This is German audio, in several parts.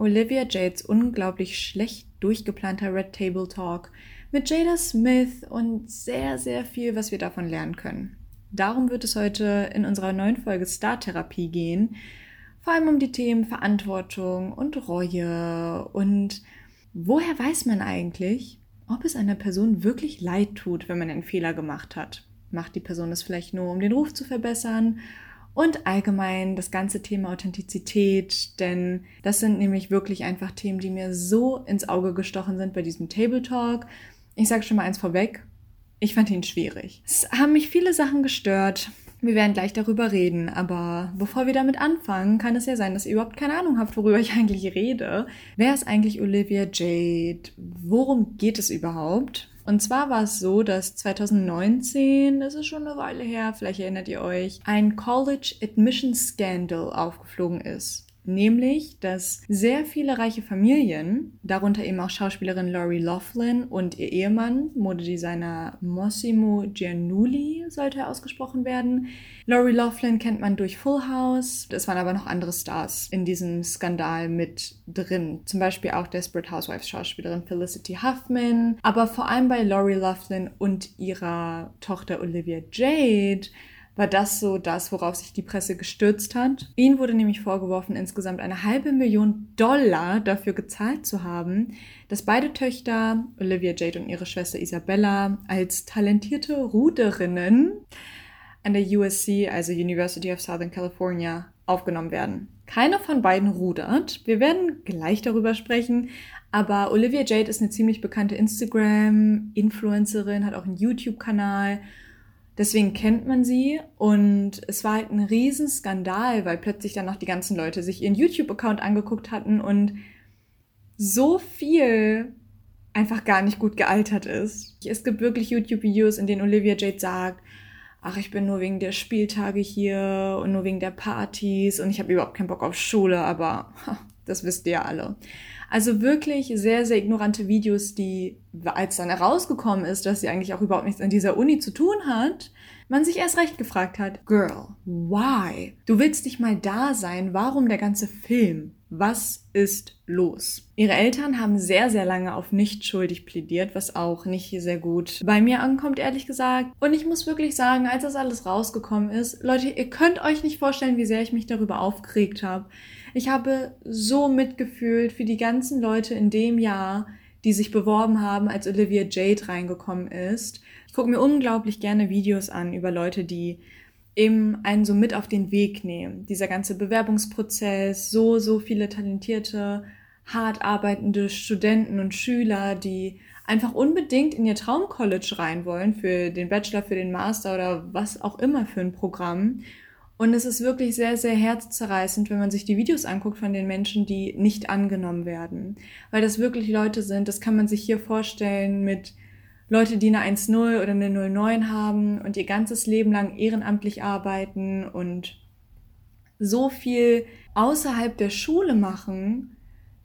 Olivia Jades unglaublich schlecht durchgeplanter Red Table Talk mit Jada Smith und sehr, sehr viel, was wir davon lernen können. Darum wird es heute in unserer neuen Folge Star Therapie gehen. Vor allem um die Themen Verantwortung und Reue und woher weiß man eigentlich, ob es einer Person wirklich leid tut, wenn man einen Fehler gemacht hat. Macht die Person es vielleicht nur, um den Ruf zu verbessern? Und allgemein das ganze Thema Authentizität, denn das sind nämlich wirklich einfach Themen, die mir so ins Auge gestochen sind bei diesem Table Talk. Ich sage schon mal eins vorweg, ich fand ihn schwierig. Es haben mich viele Sachen gestört. Wir werden gleich darüber reden, aber bevor wir damit anfangen, kann es ja sein, dass ihr überhaupt keine Ahnung habt, worüber ich eigentlich rede. Wer ist eigentlich Olivia Jade? Worum geht es überhaupt? Und zwar war es so, dass 2019, das ist schon eine Weile her, vielleicht erinnert ihr euch, ein College Admission Scandal aufgeflogen ist. Nämlich, dass sehr viele reiche Familien, darunter eben auch Schauspielerin Lori Laughlin und ihr Ehemann, Modedesigner Mossimo Giannulli, sollte ausgesprochen werden. Lori Laughlin kennt man durch Full House. Es waren aber noch andere Stars in diesem Skandal mit drin. Zum Beispiel auch Desperate Housewives Schauspielerin Felicity Huffman. Aber vor allem bei Lori Laughlin und ihrer Tochter Olivia Jade war das so das, worauf sich die Presse gestürzt hat. Ihnen wurde nämlich vorgeworfen, insgesamt eine halbe Million Dollar dafür gezahlt zu haben, dass beide Töchter, Olivia Jade und ihre Schwester Isabella, als talentierte Ruderinnen an der USC, also University of Southern California, aufgenommen werden. Keine von beiden rudert. Wir werden gleich darüber sprechen. Aber Olivia Jade ist eine ziemlich bekannte Instagram-Influencerin, hat auch einen YouTube-Kanal Deswegen kennt man sie und es war halt ein Riesenskandal, weil plötzlich dann noch die ganzen Leute sich ihren YouTube-Account angeguckt hatten und so viel einfach gar nicht gut gealtert ist. Es gibt wirklich YouTube-Videos, in denen Olivia Jade sagt, ach, ich bin nur wegen der Spieltage hier und nur wegen der Partys und ich habe überhaupt keinen Bock auf Schule, aber das wisst ihr ja alle. Also wirklich sehr, sehr ignorante Videos, die, als dann herausgekommen ist, dass sie eigentlich auch überhaupt nichts an dieser Uni zu tun hat, man sich erst recht gefragt hat, Girl, why? Du willst nicht mal da sein, warum der ganze Film? Was ist los? Ihre Eltern haben sehr, sehr lange auf nicht schuldig plädiert, was auch nicht sehr gut bei mir ankommt, ehrlich gesagt. Und ich muss wirklich sagen, als das alles rausgekommen ist, Leute, ihr könnt euch nicht vorstellen, wie sehr ich mich darüber aufgeregt habe. Ich habe so mitgefühlt für die ganzen Leute in dem Jahr, die sich beworben haben, als Olivia Jade reingekommen ist. Ich gucke mir unglaublich gerne Videos an über Leute, die eben einen so mit auf den Weg nehmen. Dieser ganze Bewerbungsprozess, so, so viele talentierte, hart arbeitende Studenten und Schüler, die einfach unbedingt in ihr Traumcollege rein wollen für den Bachelor, für den Master oder was auch immer für ein Programm und es ist wirklich sehr, sehr herzzerreißend, wenn man sich die Videos anguckt von den Menschen, die nicht angenommen werden. Weil das wirklich Leute sind, das kann man sich hier vorstellen mit Leute, die eine 1.0 oder eine 0.9 haben und ihr ganzes Leben lang ehrenamtlich arbeiten und so viel außerhalb der Schule machen,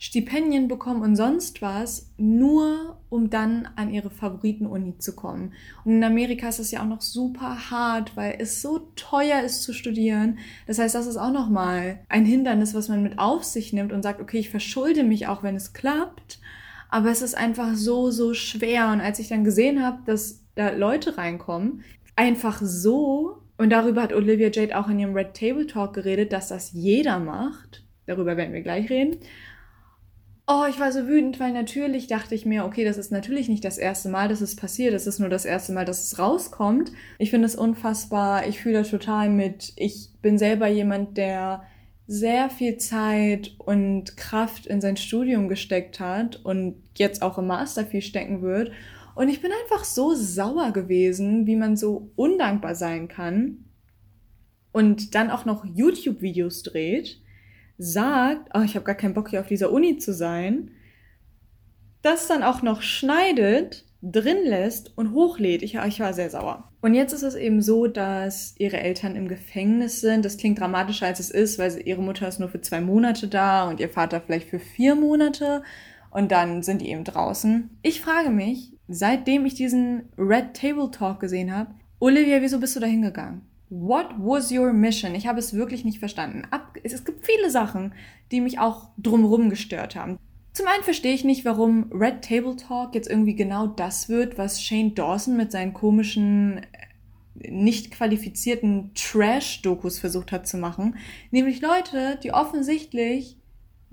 Stipendien bekommen und sonst was, nur um dann an ihre Favoriten-Uni zu kommen. Und in Amerika ist das ja auch noch super hart, weil es so teuer ist zu studieren. Das heißt, das ist auch nochmal ein Hindernis, was man mit auf sich nimmt und sagt, okay, ich verschulde mich auch, wenn es klappt. Aber es ist einfach so, so schwer. Und als ich dann gesehen habe, dass da Leute reinkommen, einfach so, und darüber hat Olivia Jade auch in ihrem Red Table Talk geredet, dass das jeder macht. Darüber werden wir gleich reden. Oh, ich war so wütend, weil natürlich dachte ich mir, okay, das ist natürlich nicht das erste Mal, dass es passiert. Es ist nur das erste Mal, dass es rauskommt. Ich finde es unfassbar. Ich fühle das total mit. Ich bin selber jemand, der sehr viel Zeit und Kraft in sein Studium gesteckt hat und jetzt auch im Master viel stecken wird. Und ich bin einfach so sauer gewesen, wie man so undankbar sein kann und dann auch noch YouTube-Videos dreht sagt, oh, ich habe gar keinen Bock hier auf dieser Uni zu sein, das dann auch noch schneidet, drin lässt und hochlädt. Ich, ich war sehr sauer. Und jetzt ist es eben so, dass ihre Eltern im Gefängnis sind. Das klingt dramatischer, als es ist, weil ihre Mutter ist nur für zwei Monate da und ihr Vater vielleicht für vier Monate. Und dann sind die eben draußen. Ich frage mich, seitdem ich diesen Red Table Talk gesehen habe, Olivia, wieso bist du da hingegangen? What was your mission? Ich habe es wirklich nicht verstanden. Ab, es, gibt viele Sachen, die mich auch drumherum gestört haben. Zum einen verstehe ich nicht, warum Red Table Talk jetzt irgendwie genau das wird, was Shane Dawson mit seinen komischen, äh, nicht qualifizierten Trash-Dokus versucht hat zu machen. Nämlich Leute, die offensichtlich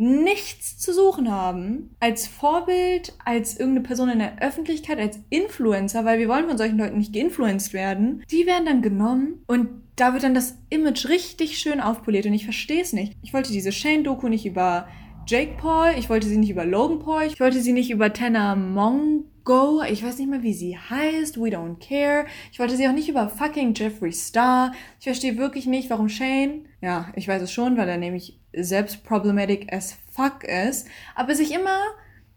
nichts zu suchen haben, als Vorbild, als irgendeine Person in der Öffentlichkeit, als Influencer, weil wir wollen von solchen Leuten nicht geinfluenced werden, die werden dann genommen und da wird dann das Image richtig schön aufpoliert und ich verstehe es nicht. Ich wollte diese Shane-Doku nicht über Jake Paul, ich wollte sie nicht über Logan Paul, ich wollte sie nicht über Tanner Mongo, ich weiß nicht mehr, wie sie heißt, We Don't Care. Ich wollte sie auch nicht über fucking Jeffree Star. Ich verstehe wirklich nicht, warum Shane, ja, ich weiß es schon, weil er nämlich selbst problematic as fuck ist, aber sich immer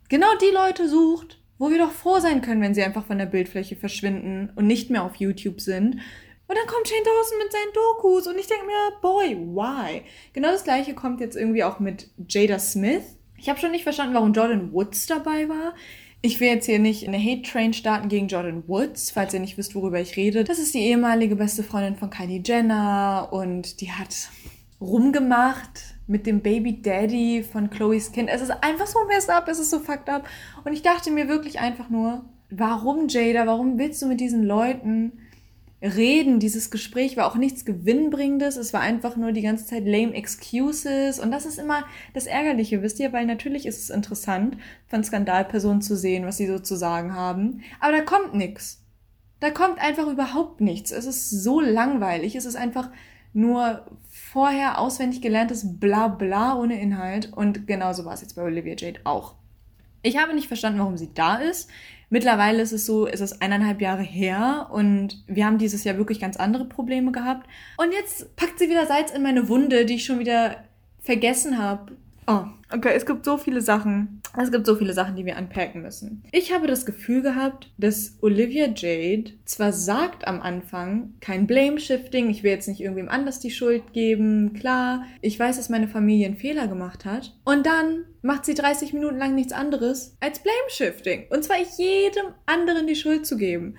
genau die Leute sucht, wo wir doch froh sein können, wenn sie einfach von der Bildfläche verschwinden und nicht mehr auf YouTube sind. Und dann kommt Shane Dawson mit seinen Dokus und ich denke mir, boy, why? Genau das gleiche kommt jetzt irgendwie auch mit Jada Smith. Ich habe schon nicht verstanden, warum Jordan Woods dabei war. Ich will jetzt hier nicht eine Hate-Train starten gegen Jordan Woods, falls ihr nicht wisst, worüber ich rede. Das ist die ehemalige beste Freundin von Kylie Jenner und die hat rumgemacht mit dem Baby Daddy von Chloes Kind. Es ist einfach so messed up, es ist so fucked up. Und ich dachte mir wirklich einfach nur, warum Jada, warum willst du mit diesen Leuten reden? Dieses Gespräch war auch nichts Gewinnbringendes, es war einfach nur die ganze Zeit lame excuses. Und das ist immer das Ärgerliche, wisst ihr, weil natürlich ist es interessant, von Skandalpersonen zu sehen, was sie so zu sagen haben. Aber da kommt nichts. Da kommt einfach überhaupt nichts. Es ist so langweilig. Es ist einfach nur vorher auswendig gelerntes Blabla ohne Inhalt. Und genauso war es jetzt bei Olivia Jade auch. Ich habe nicht verstanden, warum sie da ist. Mittlerweile ist es so, ist es eineinhalb Jahre her und wir haben dieses Jahr wirklich ganz andere Probleme gehabt. Und jetzt packt sie wieder Salz in meine Wunde, die ich schon wieder vergessen habe. Oh, okay, es gibt so viele Sachen. Es gibt so viele Sachen, die wir anpacken müssen. Ich habe das Gefühl gehabt, dass Olivia Jade zwar sagt am Anfang, kein Blame-Shifting, ich will jetzt nicht irgendwem anders die Schuld geben, klar, ich weiß, dass meine Familie einen Fehler gemacht hat. Und dann macht sie 30 Minuten lang nichts anderes als Blame-Shifting. Und zwar jedem anderen die Schuld zu geben.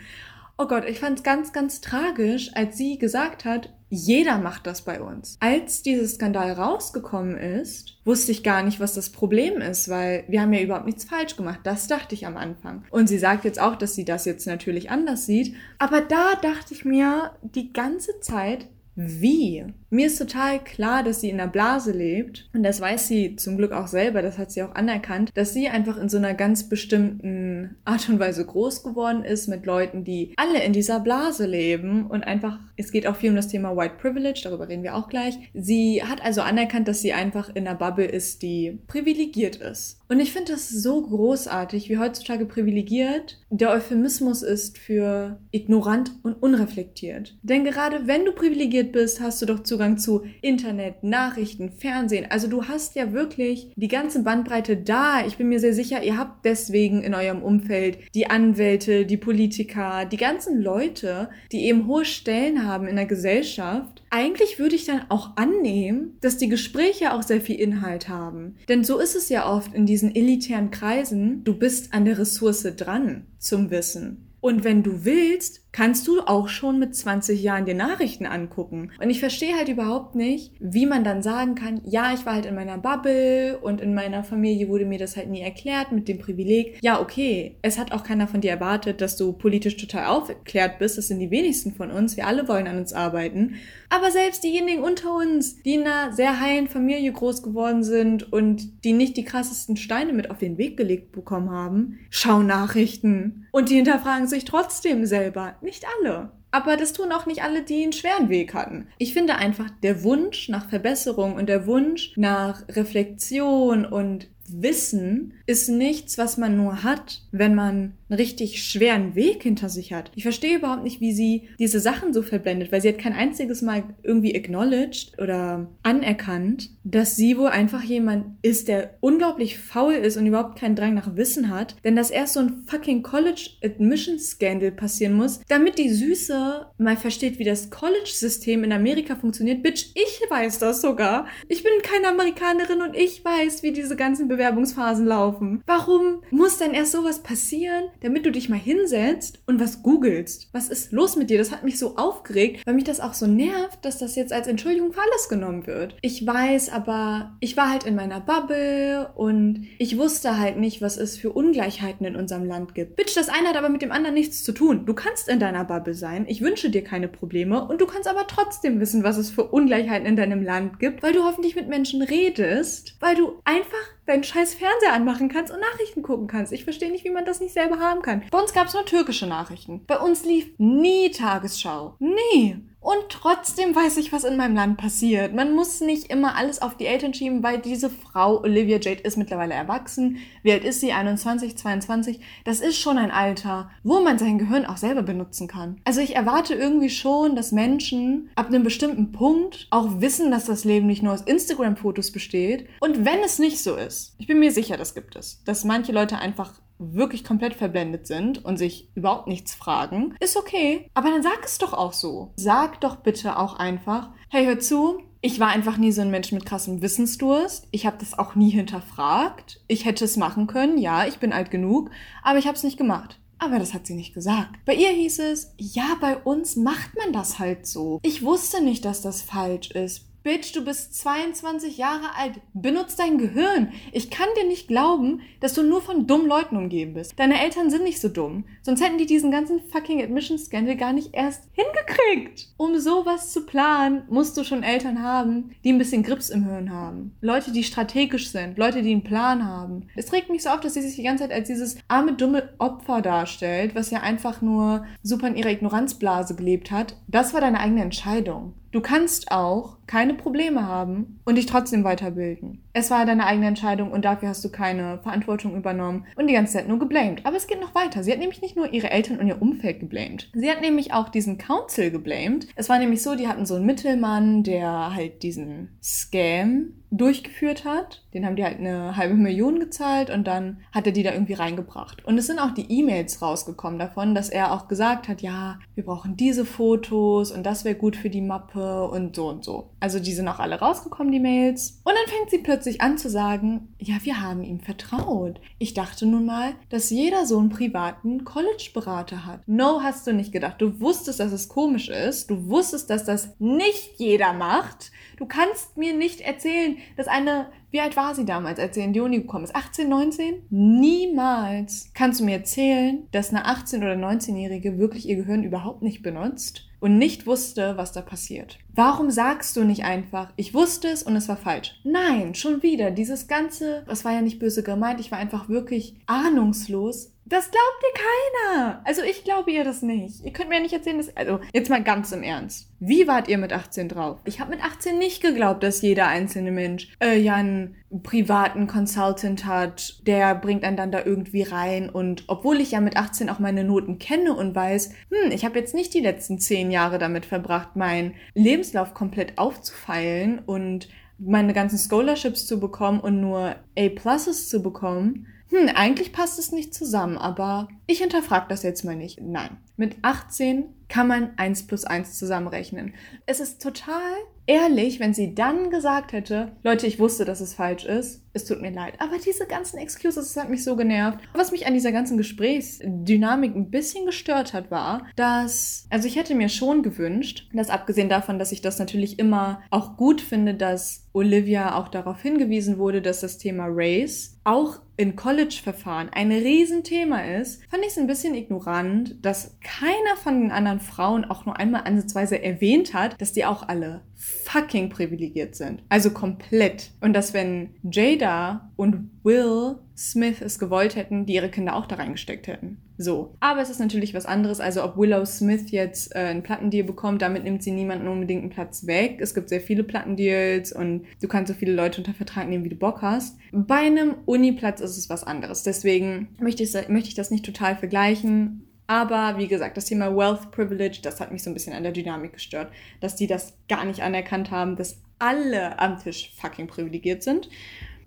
Oh Gott, ich fand es ganz, ganz tragisch, als sie gesagt hat, jeder macht das bei uns. Als dieser Skandal rausgekommen ist, wusste ich gar nicht, was das Problem ist, weil wir haben ja überhaupt nichts falsch gemacht. Das dachte ich am Anfang. Und sie sagt jetzt auch, dass sie das jetzt natürlich anders sieht. Aber da dachte ich mir die ganze Zeit, wie? Mir ist total klar, dass sie in der Blase lebt und das weiß sie zum Glück auch selber, das hat sie auch anerkannt, dass sie einfach in so einer ganz bestimmten Art und Weise groß geworden ist mit Leuten, die alle in dieser Blase leben und einfach, es geht auch viel um das Thema White Privilege, darüber reden wir auch gleich. Sie hat also anerkannt, dass sie einfach in einer Bubble ist, die privilegiert ist. Und ich finde das so großartig, wie heutzutage privilegiert der Euphemismus ist für ignorant und unreflektiert. Denn gerade wenn du privilegiert bist, hast du doch Zugang zu Internet, Nachrichten, Fernsehen. Also du hast ja wirklich die ganze Bandbreite da. Ich bin mir sehr sicher, ihr habt deswegen in eurem Umfeld die Anwälte, die Politiker, die ganzen Leute, die eben hohe Stellen haben in der Gesellschaft. Eigentlich würde ich dann auch annehmen, dass die Gespräche auch sehr viel Inhalt haben. Denn so ist es ja oft in diesen elitären Kreisen. Du bist an der Ressource dran zum Wissen. Und wenn du willst, kannst du auch schon mit 20 Jahren dir Nachrichten angucken. Und ich verstehe halt überhaupt nicht, wie man dann sagen kann, ja, ich war halt in meiner Bubble und in meiner Familie wurde mir das halt nie erklärt mit dem Privileg. Ja, okay, es hat auch keiner von dir erwartet, dass du politisch total aufgeklärt bist. Das sind die wenigsten von uns. Wir alle wollen an uns arbeiten. Aber selbst diejenigen unter uns, die in einer sehr heilen Familie groß geworden sind und die nicht die krassesten Steine mit auf den Weg gelegt bekommen haben, schauen Nachrichten und die hinterfragen sich trotzdem selber nicht alle. Aber das tun auch nicht alle, die einen schweren Weg hatten. Ich finde einfach, der Wunsch nach Verbesserung und der Wunsch nach Reflexion und Wissen ist nichts, was man nur hat, wenn man einen richtig schweren Weg hinter sich hat. Ich verstehe überhaupt nicht, wie sie diese Sachen so verblendet, weil sie hat kein einziges Mal irgendwie acknowledged oder anerkannt, dass sie wohl einfach jemand ist, der unglaublich faul ist und überhaupt keinen Drang nach Wissen hat. Denn dass erst so ein fucking College Admission Scandal passieren muss, damit die Süße mal versteht, wie das College-System in Amerika funktioniert. Bitch, ich weiß das sogar. Ich bin keine Amerikanerin und ich weiß, wie diese ganzen Bewerbungsphasen laufen? Warum muss denn erst sowas passieren, damit du dich mal hinsetzt und was googelst? Was ist los mit dir? Das hat mich so aufgeregt, weil mich das auch so nervt, dass das jetzt als Entschuldigung für alles genommen wird. Ich weiß, aber ich war halt in meiner Bubble und ich wusste halt nicht, was es für Ungleichheiten in unserem Land gibt. Bitch, das eine hat aber mit dem anderen nichts zu tun. Du kannst in deiner Bubble sein. Ich wünsche dir keine Probleme und du kannst aber trotzdem wissen, was es für Ungleichheiten in deinem Land gibt, weil du hoffentlich mit Menschen redest, weil du einfach deinen scheiß Fernseher anmachen kannst und Nachrichten gucken kannst. Ich verstehe nicht, wie man das nicht selber haben kann. Bei uns gab es nur türkische Nachrichten. Bei uns lief nie Tagesschau. Nie. Und trotzdem weiß ich, was in meinem Land passiert. Man muss nicht immer alles auf die Eltern schieben, weil diese Frau, Olivia Jade, ist mittlerweile erwachsen. Wie alt ist sie? 21, 22. Das ist schon ein Alter, wo man sein Gehirn auch selber benutzen kann. Also ich erwarte irgendwie schon, dass Menschen ab einem bestimmten Punkt auch wissen, dass das Leben nicht nur aus Instagram-Fotos besteht. Und wenn es nicht so ist, ich bin mir sicher, das gibt es, dass manche Leute einfach wirklich komplett verblendet sind und sich überhaupt nichts fragen, ist okay. Aber dann sag es doch auch so. Sag doch bitte auch einfach, hey, hör zu, ich war einfach nie so ein Mensch mit krassem Wissensdurst. Ich habe das auch nie hinterfragt. Ich hätte es machen können, ja, ich bin alt genug, aber ich habe es nicht gemacht. Aber das hat sie nicht gesagt. Bei ihr hieß es, ja, bei uns macht man das halt so. Ich wusste nicht, dass das falsch ist. Bitch, du bist 22 Jahre alt. Benutz dein Gehirn. Ich kann dir nicht glauben, dass du nur von dummen Leuten umgeben bist. Deine Eltern sind nicht so dumm. Sonst hätten die diesen ganzen fucking Admission Scandal gar nicht erst hingekriegt. Um sowas zu planen, musst du schon Eltern haben, die ein bisschen Grips im Hirn haben. Leute, die strategisch sind. Leute, die einen Plan haben. Es trägt mich so auf, dass sie sich die ganze Zeit als dieses arme, dumme Opfer darstellt, was ja einfach nur super in ihrer Ignoranzblase gelebt hat. Das war deine eigene Entscheidung. Du kannst auch keine Probleme haben und dich trotzdem weiterbilden. Es war deine eigene Entscheidung und dafür hast du keine Verantwortung übernommen und die ganze Zeit nur geblamed. Aber es geht noch weiter. Sie hat nämlich nicht nur ihre Eltern und ihr Umfeld geblamed. Sie hat nämlich auch diesen Council geblamed. Es war nämlich so, die hatten so einen Mittelmann, der halt diesen Scam durchgeführt hat. Den haben die halt eine halbe Million gezahlt und dann hat er die da irgendwie reingebracht. Und es sind auch die E-Mails rausgekommen davon, dass er auch gesagt hat, ja, wir brauchen diese Fotos und das wäre gut für die Mappe und so und so. Also die sind auch alle rausgekommen, die Mails. Und dann fängt sie plötzlich an zu sagen, ja, wir haben ihm vertraut. Ich dachte nun mal, dass jeder so einen privaten College-Berater hat. No, hast du nicht gedacht. Du wusstest, dass es komisch ist. Du wusstest, dass das nicht jeder macht. Du kannst mir nicht erzählen, dass eine, wie alt war sie damals, als sie in die Uni gekommen ist? 18, 19? Niemals kannst du mir erzählen, dass eine 18- oder 19-Jährige wirklich ihr Gehirn überhaupt nicht benutzt und nicht wusste, was da passiert. Warum sagst du nicht einfach, ich wusste es und es war falsch? Nein, schon wieder, dieses ganze, das war ja nicht böse gemeint, ich war einfach wirklich ahnungslos. Das glaubt dir keiner. Also ich glaube ihr das nicht. Ihr könnt mir ja nicht erzählen, dass. Also, jetzt mal ganz im Ernst. Wie wart ihr mit 18 drauf? Ich habe mit 18 nicht geglaubt, dass jeder einzelne Mensch äh, ja einen privaten Consultant hat, der bringt einen dann da irgendwie rein. Und obwohl ich ja mit 18 auch meine Noten kenne und weiß, hm, ich habe jetzt nicht die letzten zehn Jahre damit verbracht, meinen Lebenslauf komplett aufzufeilen und meine ganzen Scholarships zu bekommen und nur A-Pluses zu bekommen, hm, eigentlich passt es nicht zusammen, aber ich hinterfrage das jetzt mal nicht. Nein. Mit 18 kann man 1 plus 1 zusammenrechnen. Es ist total ehrlich, wenn sie dann gesagt hätte, Leute, ich wusste, dass es falsch ist, es tut mir leid. Aber diese ganzen Excuses, das hat mich so genervt. Was mich an dieser ganzen Gesprächsdynamik ein bisschen gestört hat, war, dass, also ich hätte mir schon gewünscht, dass abgesehen davon, dass ich das natürlich immer auch gut finde, dass Olivia auch darauf hingewiesen wurde, dass das Thema Race auch in College-Verfahren ein Riesenthema ist, fand ich es ein bisschen ignorant, dass keiner von den anderen Frauen auch nur einmal ansatzweise erwähnt hat, dass die auch alle fucking privilegiert sind. Also komplett. Und dass wenn Jada und Will Smith es gewollt hätten, die ihre Kinder auch da reingesteckt hätten. So. Aber es ist natürlich was anderes. Also ob Willow Smith jetzt äh, einen Plattendeal bekommt, damit nimmt sie niemanden unbedingt einen Platz weg. Es gibt sehr viele Plattendeals und du kannst so viele Leute unter Vertrag nehmen, wie du Bock hast. Bei einem Uniplatz ist es was anderes. Deswegen möchte ich, möchte ich das nicht total vergleichen. Aber wie gesagt, das Thema Wealth Privilege, das hat mich so ein bisschen an der Dynamik gestört, dass die das gar nicht anerkannt haben, dass alle am Tisch fucking privilegiert sind.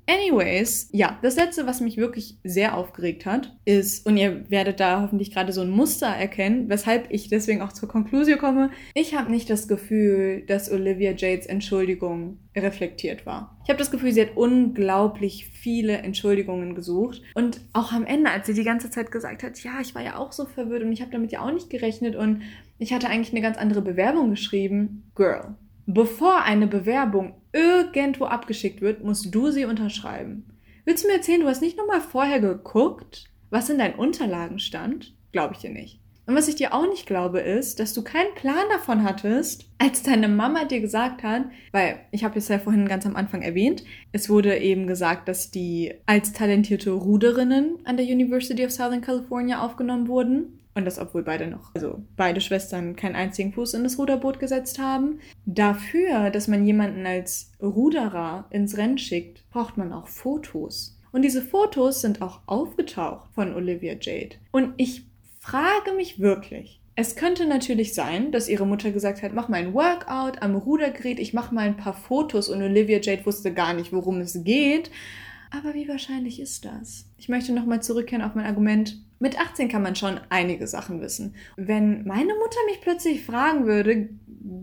Anyways, ja, das letzte, was mich wirklich sehr aufgeregt hat, ist, und ihr werdet da hoffentlich gerade so ein Muster erkennen, weshalb ich deswegen auch zur Konklusion komme, ich habe nicht das Gefühl, dass Olivia Jades Entschuldigung reflektiert war. Ich habe das Gefühl, sie hat unglaublich viele Entschuldigungen gesucht. Und auch am Ende, als sie die ganze Zeit gesagt hat, ja, ich war ja auch so verwirrt und ich habe damit ja auch nicht gerechnet und ich hatte eigentlich eine ganz andere Bewerbung geschrieben. Girl, bevor eine Bewerbung irgendwo abgeschickt wird, musst du sie unterschreiben. Willst du mir erzählen, du hast nicht nochmal vorher geguckt, was in deinen Unterlagen stand? Glaube ich dir nicht. Und was ich dir auch nicht glaube, ist, dass du keinen Plan davon hattest, als deine Mama dir gesagt hat, weil ich habe es ja vorhin ganz am Anfang erwähnt, es wurde eben gesagt, dass die als talentierte Ruderinnen an der University of Southern California aufgenommen wurden. Und das, obwohl beide noch, also beide Schwestern keinen einzigen Fuß in das Ruderboot gesetzt haben. Dafür, dass man jemanden als Ruderer ins Rennen schickt, braucht man auch Fotos. Und diese Fotos sind auch aufgetaucht von Olivia Jade. Und ich frage mich wirklich, es könnte natürlich sein, dass ihre Mutter gesagt hat, mach mal ein Workout am Rudergerät, ich mach mal ein paar Fotos und Olivia Jade wusste gar nicht, worum es geht. Aber wie wahrscheinlich ist das? Ich möchte nochmal zurückkehren auf mein Argument. Mit 18 kann man schon einige Sachen wissen. Wenn meine Mutter mich plötzlich fragen würde,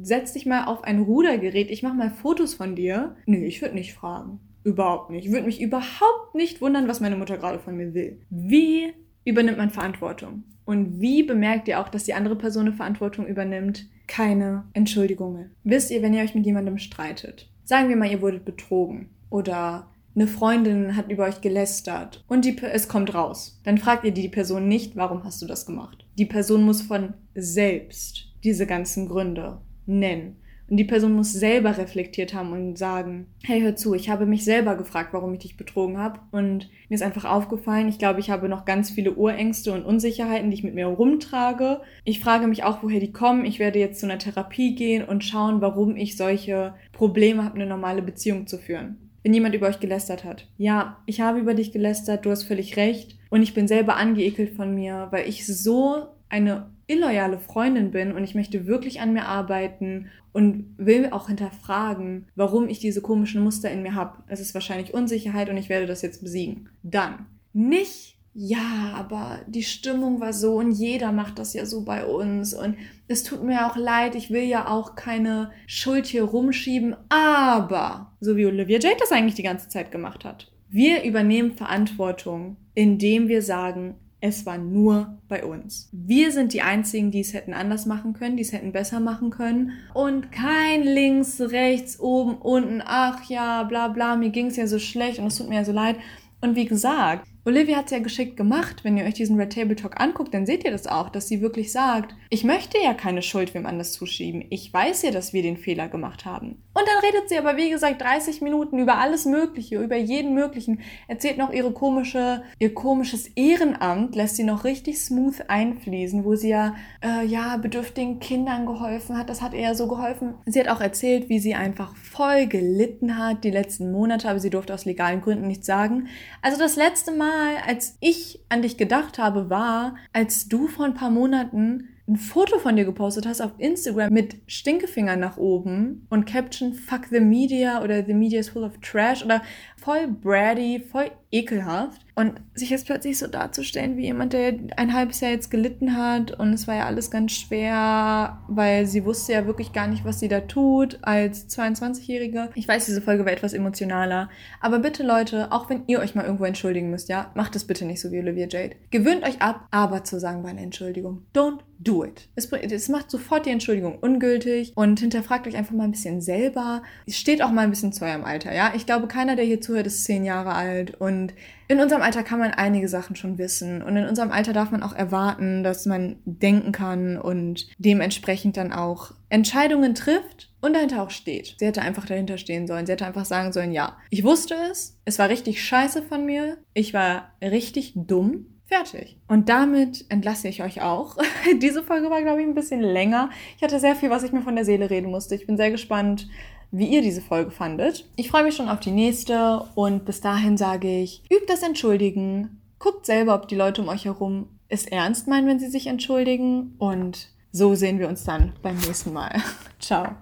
setz dich mal auf ein Rudergerät, ich mach mal Fotos von dir. Nö, ich würde nicht fragen. Überhaupt nicht. Ich würde mich überhaupt nicht wundern, was meine Mutter gerade von mir will. Wie übernimmt man Verantwortung? Und wie bemerkt ihr auch, dass die andere Person Verantwortung übernimmt? Keine Entschuldigungen. Wisst ihr, wenn ihr euch mit jemandem streitet, sagen wir mal, ihr wurdet betrogen oder eine Freundin hat über euch gelästert und die, es kommt raus, dann fragt ihr die Person nicht, warum hast du das gemacht. Die Person muss von selbst diese ganzen Gründe nennen. Und die Person muss selber reflektiert haben und sagen, hey, hör zu, ich habe mich selber gefragt, warum ich dich betrogen habe. Und mir ist einfach aufgefallen, ich glaube, ich habe noch ganz viele Urängste und Unsicherheiten, die ich mit mir rumtrage. Ich frage mich auch, woher die kommen. Ich werde jetzt zu einer Therapie gehen und schauen, warum ich solche Probleme habe, eine normale Beziehung zu führen. Wenn jemand über euch gelästert hat. Ja, ich habe über dich gelästert, du hast völlig recht. Und ich bin selber angeekelt von mir, weil ich so eine illoyale Freundin bin und ich möchte wirklich an mir arbeiten und will auch hinterfragen, warum ich diese komischen Muster in mir habe. Es ist wahrscheinlich Unsicherheit und ich werde das jetzt besiegen. Dann nicht, ja, aber die Stimmung war so und jeder macht das ja so bei uns und es tut mir auch leid, ich will ja auch keine Schuld hier rumschieben, aber, so wie Olivia Jade das eigentlich die ganze Zeit gemacht hat. Wir übernehmen Verantwortung, indem wir sagen, es war nur bei uns. Wir sind die Einzigen, die es hätten anders machen können, die es hätten besser machen können. Und kein links, rechts, oben, unten, ach ja, bla bla, mir ging es ja so schlecht und es tut mir ja so leid. Und wie gesagt, Olivia hat es ja geschickt gemacht. Wenn ihr euch diesen Red Table Talk anguckt, dann seht ihr das auch, dass sie wirklich sagt, ich möchte ja keine Schuld wem anders zuschieben. Ich weiß ja, dass wir den Fehler gemacht haben. Und dann redet sie aber, wie gesagt, 30 Minuten über alles Mögliche, über jeden Möglichen, erzählt noch ihre komische, ihr komisches Ehrenamt, lässt sie noch richtig smooth einfließen, wo sie ja, äh, ja, bedürftigen Kindern geholfen hat. Das hat ihr ja so geholfen. Sie hat auch erzählt, wie sie einfach voll gelitten hat die letzten Monate, aber sie durfte aus legalen Gründen nichts sagen. Also das letzte Mal, Mal, als ich an dich gedacht habe, war, als du vor ein paar Monaten ein Foto von dir gepostet hast auf Instagram mit Stinkefingern nach oben und Caption Fuck the Media oder The Media is full of trash oder voll bratty, voll ekelhaft. Und sich jetzt plötzlich so darzustellen wie jemand, der ein halbes Jahr jetzt gelitten hat und es war ja alles ganz schwer, weil sie wusste ja wirklich gar nicht, was sie da tut als 22-Jährige. Ich weiß, diese Folge war etwas emotionaler. Aber bitte Leute, auch wenn ihr euch mal irgendwo entschuldigen müsst, ja, macht es bitte nicht so wie Olivia Jade. Gewöhnt euch ab, aber zu sagen bei einer Entschuldigung. Don't do it. Es, es macht sofort die Entschuldigung ungültig und hinterfragt euch einfach mal ein bisschen selber. Steht auch mal ein bisschen zu eurem Alter, ja. Ich glaube, keiner, der hier zuhört, ist zehn Jahre alt und in unserem Alter kann man einige Sachen schon wissen und in unserem Alter darf man auch erwarten, dass man denken kann und dementsprechend dann auch Entscheidungen trifft und dahinter auch steht. Sie hätte einfach dahinter stehen sollen. Sie hätte einfach sagen sollen, ja, ich wusste es, es war richtig scheiße von mir, ich war richtig dumm. Fertig. Und damit entlasse ich euch auch. Diese Folge war, glaube ich, ein bisschen länger. Ich hatte sehr viel, was ich mir von der Seele reden musste. Ich bin sehr gespannt, wie ihr diese Folge fandet. Ich freue mich schon auf die nächste und bis dahin sage ich, übt das Entschuldigen, guckt selber, ob die Leute um euch herum es ernst meinen, wenn sie sich entschuldigen und so sehen wir uns dann beim nächsten Mal. Ciao.